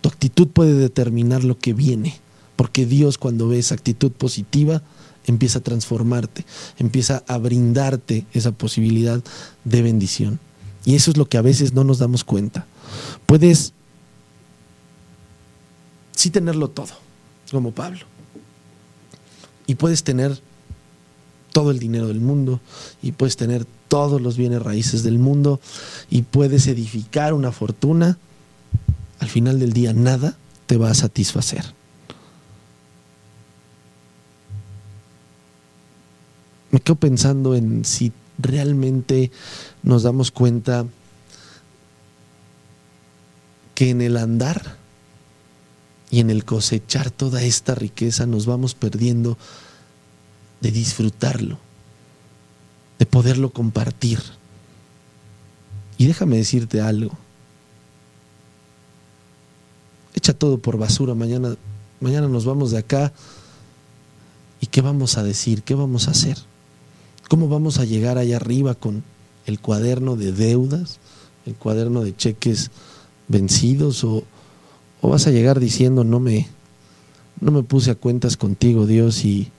[SPEAKER 1] tu actitud puede determinar lo que viene, porque Dios cuando ve esa actitud positiva, empieza a transformarte, empieza a brindarte esa posibilidad de bendición. Y eso es lo que a veces no nos damos cuenta. Puedes sí tenerlo todo, como Pablo. Y puedes tener todo el dinero del mundo y puedes tener todos los bienes raíces del mundo y puedes edificar una fortuna, al final del día nada te va a satisfacer. Me quedo pensando en si realmente nos damos cuenta que en el andar y en el cosechar toda esta riqueza nos vamos perdiendo de disfrutarlo, de poderlo compartir. Y déjame decirte algo. Echa todo por basura, mañana, mañana nos vamos de acá. ¿Y qué vamos a decir? ¿Qué vamos a hacer? ¿Cómo vamos a llegar allá arriba con el cuaderno de deudas, el cuaderno de cheques vencidos o, o vas a llegar diciendo, no me, no me puse a cuentas contigo, Dios, y,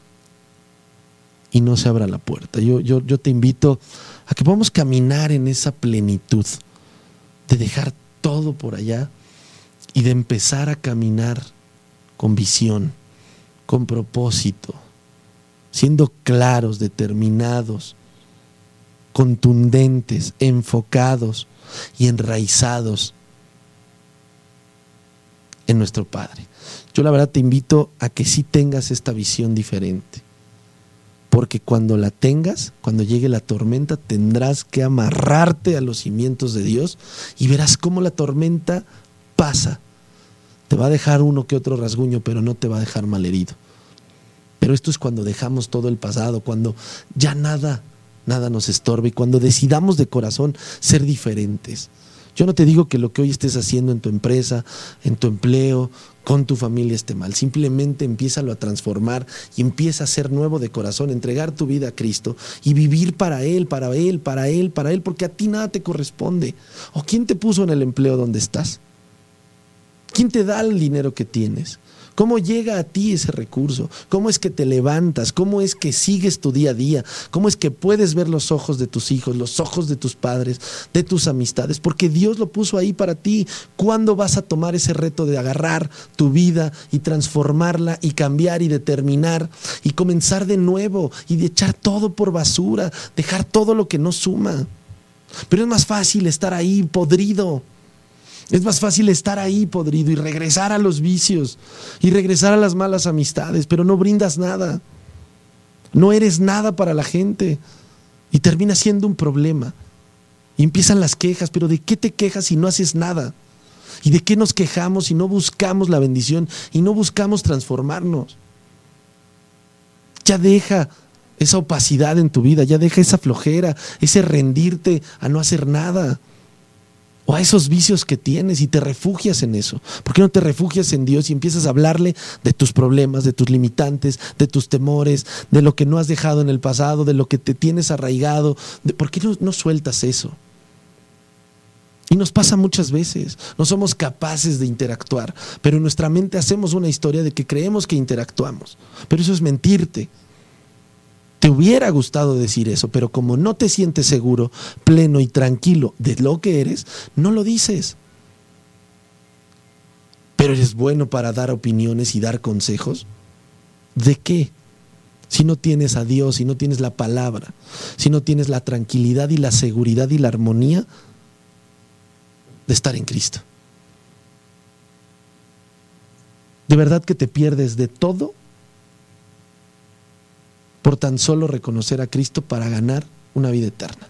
[SPEAKER 1] y no se abra la puerta. Yo, yo, yo te invito a que podamos caminar en esa plenitud de dejar todo por allá y de empezar a caminar con visión, con propósito, siendo claros, determinados, contundentes, enfocados y enraizados en nuestro Padre. Yo la verdad te invito a que sí tengas esta visión diferente. Porque cuando la tengas, cuando llegue la tormenta, tendrás que amarrarte a los cimientos de Dios y verás cómo la tormenta pasa. Te va a dejar uno que otro rasguño, pero no te va a dejar malherido. Pero esto es cuando dejamos todo el pasado, cuando ya nada, nada nos estorbe y cuando decidamos de corazón ser diferentes. Yo no te digo que lo que hoy estés haciendo en tu empresa, en tu empleo, con tu familia esté mal. Simplemente empieza a transformar y empieza a ser nuevo de corazón, entregar tu vida a Cristo y vivir para Él, para Él, para Él, para Él, porque a ti nada te corresponde. ¿O quién te puso en el empleo donde estás? ¿Quién te da el dinero que tienes? ¿Cómo llega a ti ese recurso? ¿Cómo es que te levantas? ¿Cómo es que sigues tu día a día? ¿Cómo es que puedes ver los ojos de tus hijos, los ojos de tus padres, de tus amistades? Porque Dios lo puso ahí para ti. ¿Cuándo vas a tomar ese reto de agarrar tu vida y transformarla y cambiar y determinar y comenzar de nuevo y de echar todo por basura, dejar todo lo que no suma? Pero es más fácil estar ahí podrido es más fácil estar ahí podrido y regresar a los vicios y regresar a las malas amistades, pero no brindas nada. No eres nada para la gente y termina siendo un problema. Y empiezan las quejas, pero ¿de qué te quejas si no haces nada? ¿Y de qué nos quejamos si no buscamos la bendición y no buscamos transformarnos? Ya deja esa opacidad en tu vida, ya deja esa flojera, ese rendirte a no hacer nada o a esos vicios que tienes y te refugias en eso. ¿Por qué no te refugias en Dios y empiezas a hablarle de tus problemas, de tus limitantes, de tus temores, de lo que no has dejado en el pasado, de lo que te tienes arraigado? ¿Por qué no, no sueltas eso? Y nos pasa muchas veces, no somos capaces de interactuar, pero en nuestra mente hacemos una historia de que creemos que interactuamos, pero eso es mentirte. Te hubiera gustado decir eso, pero como no te sientes seguro, pleno y tranquilo de lo que eres, no lo dices. Pero eres bueno para dar opiniones y dar consejos. ¿De qué? Si no tienes a Dios, si no tienes la palabra, si no tienes la tranquilidad y la seguridad y la armonía de estar en Cristo. De verdad que te pierdes de todo por tan solo reconocer a Cristo para ganar una vida eterna.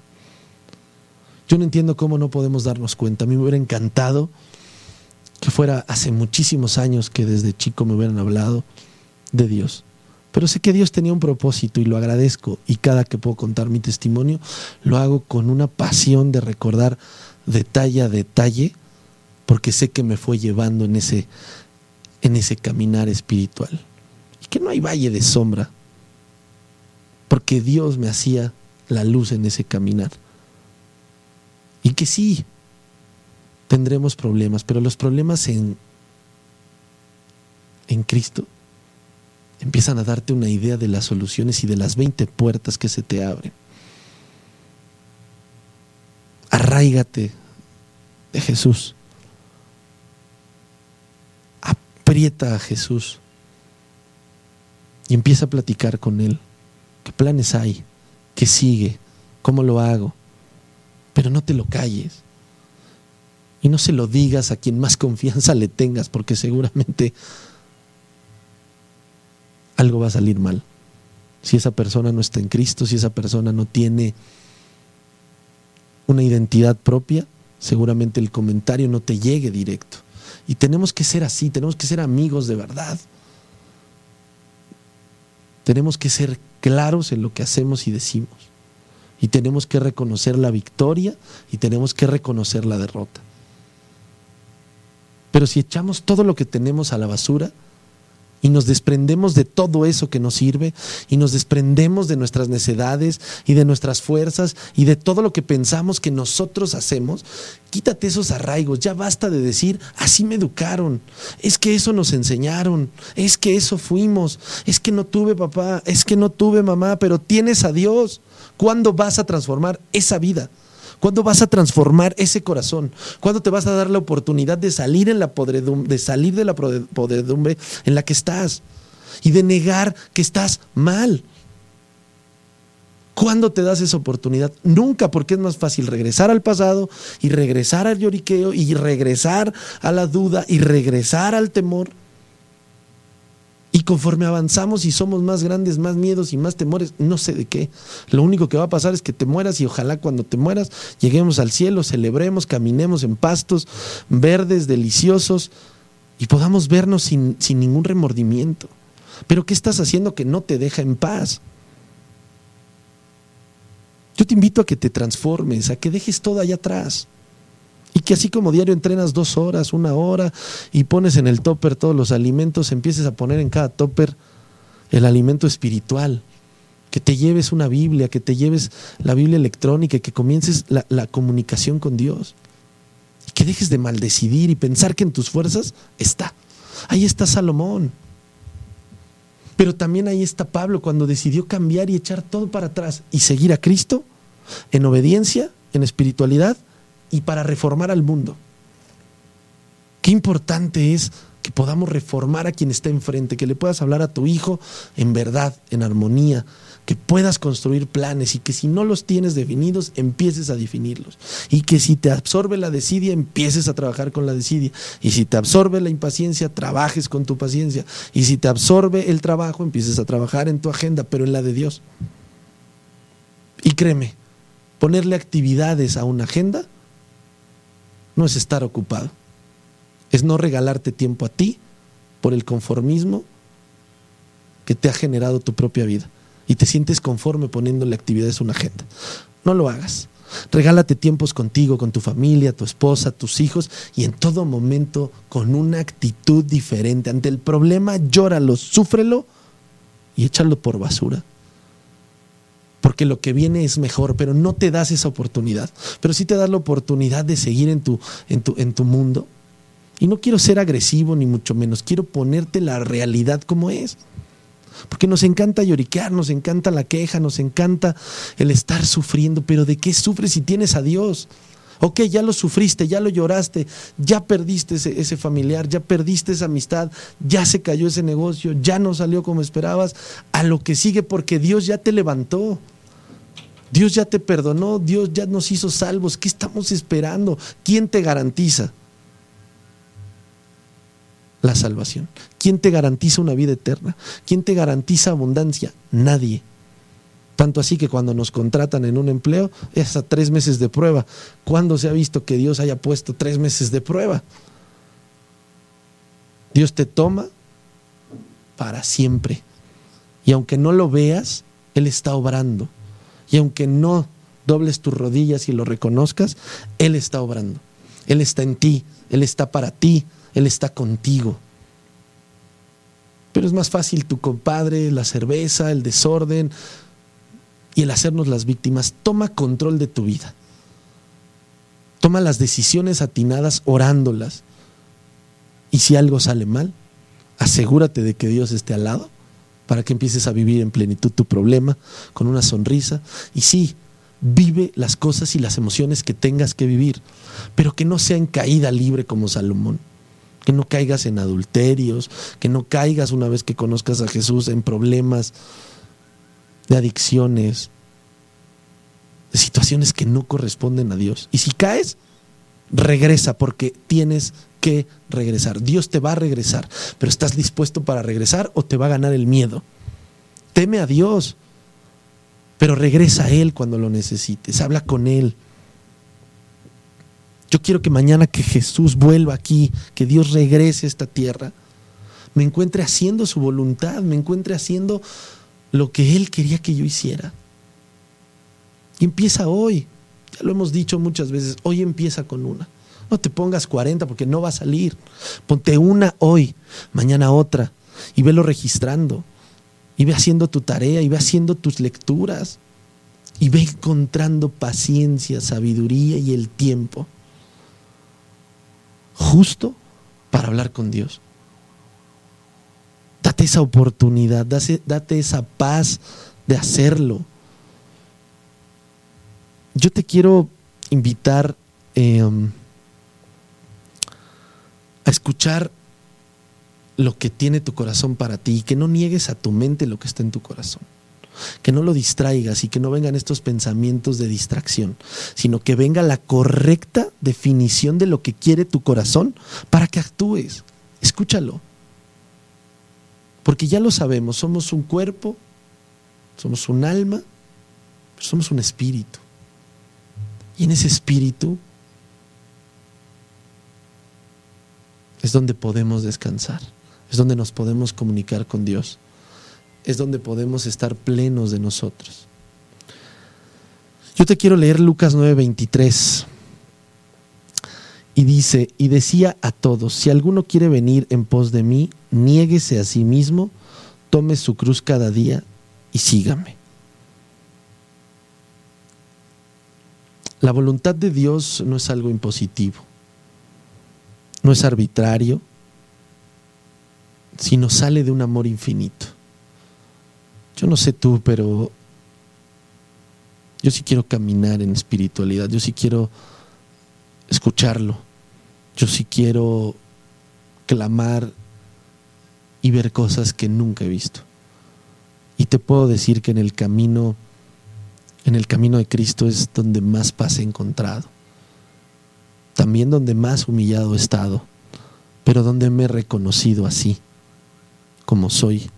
[SPEAKER 1] Yo no entiendo cómo no podemos darnos cuenta. A mí me hubiera encantado que fuera hace muchísimos años que desde chico me hubieran hablado de Dios. Pero sé que Dios tenía un propósito y lo agradezco. Y cada que puedo contar mi testimonio, lo hago con una pasión de recordar detalle a detalle, porque sé que me fue llevando en ese, en ese caminar espiritual. Y que no hay valle de sombra porque Dios me hacía la luz en ese caminar. Y que sí, tendremos problemas, pero los problemas en, en Cristo empiezan a darte una idea de las soluciones y de las 20 puertas que se te abren. Arraígate de Jesús. Aprieta a Jesús y empieza a platicar con Él. ¿Qué planes hay? ¿Qué sigue? ¿Cómo lo hago? Pero no te lo calles. Y no se lo digas a quien más confianza le tengas, porque seguramente algo va a salir mal. Si esa persona no está en Cristo, si esa persona no tiene una identidad propia, seguramente el comentario no te llegue directo. Y tenemos que ser así, tenemos que ser amigos de verdad. Tenemos que ser claros en lo que hacemos y decimos. Y tenemos que reconocer la victoria y tenemos que reconocer la derrota. Pero si echamos todo lo que tenemos a la basura, y nos desprendemos de todo eso que nos sirve y nos desprendemos de nuestras necedades y de nuestras fuerzas y de todo lo que pensamos que nosotros hacemos, quítate esos arraigos, ya basta de decir, así me educaron, es que eso nos enseñaron, es que eso fuimos, es que no tuve papá, es que no tuve mamá, pero tienes a Dios. ¿Cuándo vas a transformar esa vida? ¿Cuándo vas a transformar ese corazón? ¿Cuándo te vas a dar la oportunidad de salir, en la de salir de la podredumbre en la que estás? Y de negar que estás mal. ¿Cuándo te das esa oportunidad? Nunca, porque es más fácil regresar al pasado y regresar al lloriqueo y regresar a la duda y regresar al temor y conforme avanzamos y somos más grandes, más miedos y más temores, no sé de qué. Lo único que va a pasar es que te mueras y ojalá cuando te mueras lleguemos al cielo, celebremos, caminemos en pastos verdes, deliciosos y podamos vernos sin, sin ningún remordimiento. Pero ¿qué estás haciendo que no te deja en paz? Yo te invito a que te transformes, a que dejes todo allá atrás. Y que así como diario entrenas dos horas, una hora y pones en el topper todos los alimentos, empieces a poner en cada topper el alimento espiritual. Que te lleves una Biblia, que te lleves la Biblia electrónica, que comiences la, comunicación con Dios. Que dejes de maldecidir y pensar que en tus fuerzas está. Ahí está Salomón. Pero también ahí está Pablo cuando decidió cambiar y echar todo para atrás y seguir a Cristo en obediencia, en espiritualidad y para reformar al mundo. Qué importante es que podamos reformar a quien está enfrente, que le puedas hablar a tu hijo en verdad, en armonía, que puedas construir planes y que si no los tienes definidos, empieces a definirlos. Y que si te absorbe la desidia, empieces a trabajar con la desidia. Y si te absorbe la impaciencia, trabajes con tu paciencia. Y si te absorbe el trabajo, empieces a trabajar en tu agenda, pero en la de Dios. Y créeme, ponerle actividades a una agenda no es estar ocupado. Es no regalarte tiempo a ti por el conformismo que te ha generado tu propia vida. Y te sientes conforme poniéndole actividades a una agenda. No lo hagas. Regálate tiempos contigo, con tu familia, tu esposa, tus hijos y en todo momento con una actitud diferente. Ante el problema, llóralo, súfrelo y échalo por basura porque lo que viene es mejor, pero no te das esa oportunidad. Pero sí te das la oportunidad de seguir en tu, en tu, en tu mundo. Y no quiero ser agresivo, ni mucho menos, quiero ponerte la realidad como es. Porque nos encanta lloriquear, nos encanta la queja, nos encanta el estar sufriendo, pero ¿de qué sufres si tienes a Dios? Ok, ya lo sufriste, ya lo lloraste, ya perdiste ese, ese, familiar, ya perdiste esa amistad, ya se cayó ese negocio, ya no salió como esperabas, a lo que sigue porque Dios ya te levantó. Dios ya te perdonó, Dios ya nos hizo salvos. ¿Qué estamos esperando? ¿Quién te garantiza la salvación? ¿Quién te garantiza una vida eterna? ¿Quién te garantiza abundancia? Nadie. Tanto así que cuando nos contratan en un empleo es a tres meses de prueba. ¿Cuándo se ha visto que Dios haya puesto tres meses de prueba? Dios te toma para siempre. Y aunque no lo veas, Él está obrando. Y aunque no dobles tus rodillas y lo reconozcas, Él está obrando. Él está en ti, Él está para ti, Él está contigo. Pero es más fácil tu compadre, la cerveza, el desorden, y el hacernos las víctimas. Toma control de tu vida. Toma las decisiones atinadas orándolas. Y si algo sale mal, asegúrate de que Dios esté al lado para que empieces a vivir en plenitud tu problema, con una sonrisa. Y sí, vive las cosas y las emociones que tengas que vivir, pero que no sea en caída libre como Salomón. Que no caigas en adulterios, que no caigas una vez que conozcas a Jesús en problemas de adicciones, de situaciones que no corresponden a Dios. Y si caes, regresa porque tienes que regresar. Dios te va a regresar, pero ¿estás dispuesto para regresar o te va a ganar el miedo? Teme a Dios, pero regresa a Él cuando lo necesites, habla con Él. Yo quiero que mañana que Jesús vuelva aquí, que Dios regrese a esta tierra, me encuentre haciendo su voluntad, me encuentre haciendo lo que Él quería que yo hiciera. Y empieza hoy. Ya lo hemos dicho muchas veces, hoy empieza con una. No te pongas 40 porque no va a salir. Ponte una hoy, mañana otra, y velo registrando. Y ve haciendo tu tarea y ve haciendo tus lecturas. Y ve encontrando paciencia, sabiduría y el tiempo justo para hablar con Dios. Date esa oportunidad, date, esa paz de hacerlo. Yo te quiero invitar em, a escuchar lo que tiene tu corazón para ti y que no niegues a tu mente lo que está en tu corazón. Que no lo distraigas y que no vengan estos pensamientos de distracción, sino que venga la correcta definición de lo que quiere tu corazón para que actúes. Escúchalo. Porque ya lo sabemos, somos un cuerpo, somos un alma, somos un espíritu. Y en ese espíritu es donde podemos descansar, es donde nos podemos comunicar con Dios, es donde podemos estar plenos de nosotros. Yo te quiero leer Lucas 9:23. Y dice, y decía a todos, si alguno quiere venir en pos de mí, niéguese a sí mismo, tome su cruz cada día y sígame. La voluntad de Dios no es algo impositivo, no es arbitrario, sino sale de un amor infinito. Yo no sé tú, pero yo sí quiero caminar en espiritualidad, yo sí quiero escucharlo yo sí quiero clamar y ver cosas que nunca he visto. Y te puedo decir que en el camino, en el camino de Cristo es donde más paz he encontrado. También donde más humillado he estado, pero donde me he reconocido así, como soy,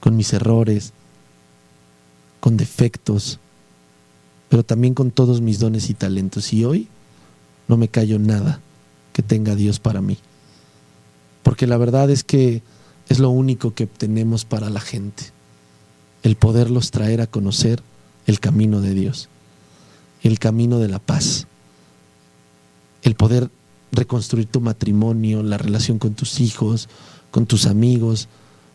[SPEAKER 1] con mis errores, con defectos, pero también con todos mis dones y talentos. Y hoy no me callo nada que tenga Dios para mí. Porque la verdad es que es lo único que tenemos para la gente, el poderlos traer a conocer el camino de Dios, el camino de la paz, el poder reconstruir tu matrimonio, la relación con tus hijos, con tus amigos,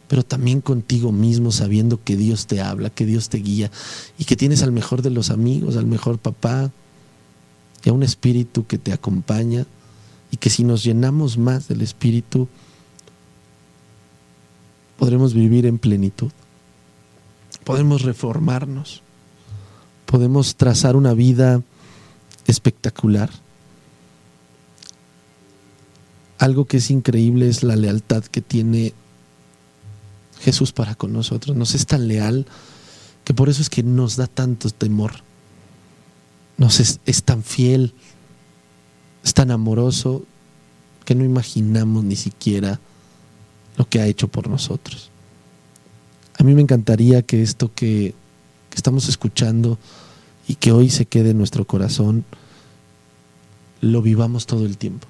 [SPEAKER 1] pero también contigo mismo, sabiendo que Dios te habla, que Dios te guía y que tienes al mejor de los amigos, al mejor papá y a un espíritu que te acompaña y que si nos llenamos más del Espíritu, podremos vivir en plenitud, podemos reformarnos, podemos trazar una vida espectacular. Algo que es increíble es la lealtad que tiene Jesús para con nosotros. Nos es tan leal que por eso es que nos da tanto temor. Nos es, es tan fiel es tan amoroso que no imaginamos ni siquiera lo que ha hecho por nosotros. A mí me encantaría que esto que, estamos escuchando y que hoy se quede en nuestro corazón, lo vivamos todo el tiempo.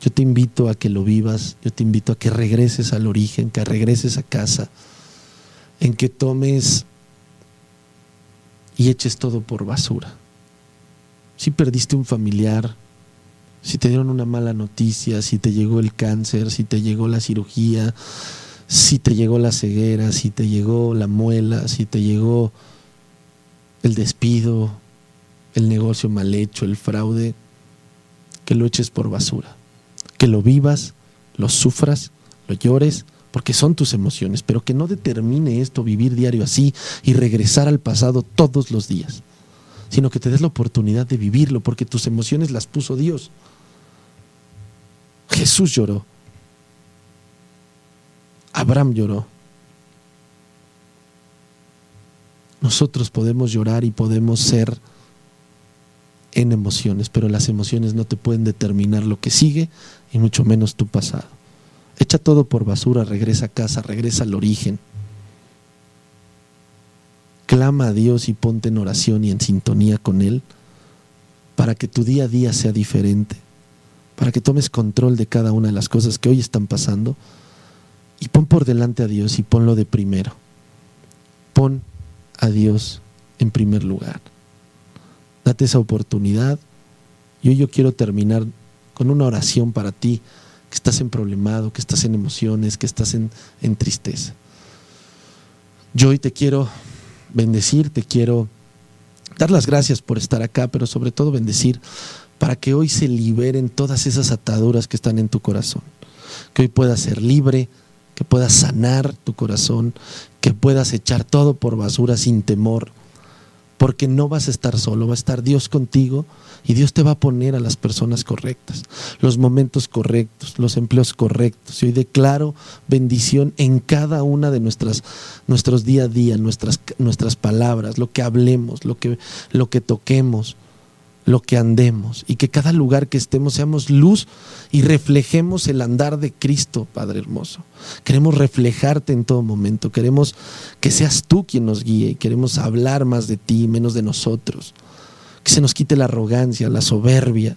[SPEAKER 1] Yo te invito a que lo vivas, yo te invito a que regreses al origen, que regreses a casa, en que tomes y eches todo por basura. Si perdiste un familiar, si te dieron una mala noticia, si te llegó el cáncer, si te llegó la cirugía, si te llegó la ceguera, si te llegó la muela, si te llegó el despido, el negocio mal hecho, el fraude, que lo eches por basura, que lo vivas, lo sufras, lo llores, porque son tus emociones, pero que no determine esto vivir diario así y regresar al pasado todos los días, sino que te des la oportunidad de vivirlo, porque tus emociones las puso Dios. Jesús lloró. Abraham lloró. Nosotros podemos llorar y podemos ser en emociones, pero las emociones no te pueden determinar lo que sigue y mucho menos tu pasado. Echa todo por basura, regresa a casa, regresa al origen. Clama a Dios y ponte en oración y en sintonía con Él para que tu día a día sea diferente para que tomes control de cada una de las cosas que hoy están pasando y pon por delante a Dios y ponlo de primero. Pon a Dios en primer lugar. Date esa oportunidad. Y hoy yo quiero terminar con una oración para ti que estás en problemado, que estás en emociones, que estás en, en tristeza. Yo hoy te quiero bendecir, te quiero dar las gracias por estar acá, pero sobre todo bendecir para que hoy se liberen todas esas ataduras que están en tu corazón. Que hoy puedas ser libre, que puedas sanar tu corazón, que puedas echar todo por basura sin temor, porque no vas a estar solo, va a estar Dios contigo y Dios te va a poner a las personas correctas, los momentos correctos, los empleos correctos. Y hoy declaro bendición en cada una de nuestras nuestros día a día, nuestras nuestras palabras, lo que hablemos, lo que lo que toquemos lo que andemos y que cada lugar que estemos seamos luz y reflejemos el andar de Cristo, Padre hermoso. Queremos reflejarte en todo momento, queremos que seas tú quien nos guíe y queremos hablar más de ti, menos de nosotros. Que se nos quite la arrogancia, la soberbia,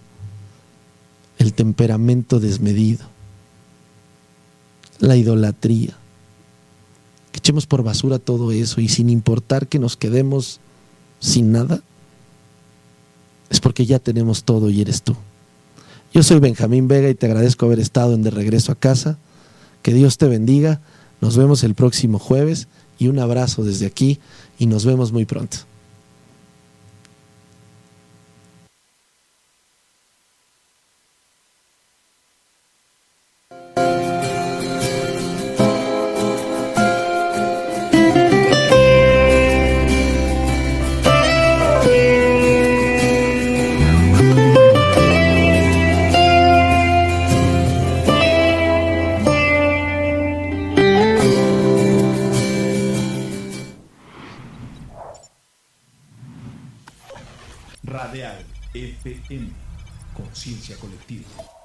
[SPEAKER 1] el temperamento desmedido, la idolatría. Que echemos por basura todo eso y sin importar que nos quedemos sin nada, es porque ya tenemos todo y eres tú. Yo soy Benjamín Vega y te agradezco haber estado en De Regreso a Casa. Que Dios te bendiga. Nos vemos el próximo jueves y un abrazo desde aquí y nos vemos muy pronto.
[SPEAKER 2] FM, conciencia colectiva.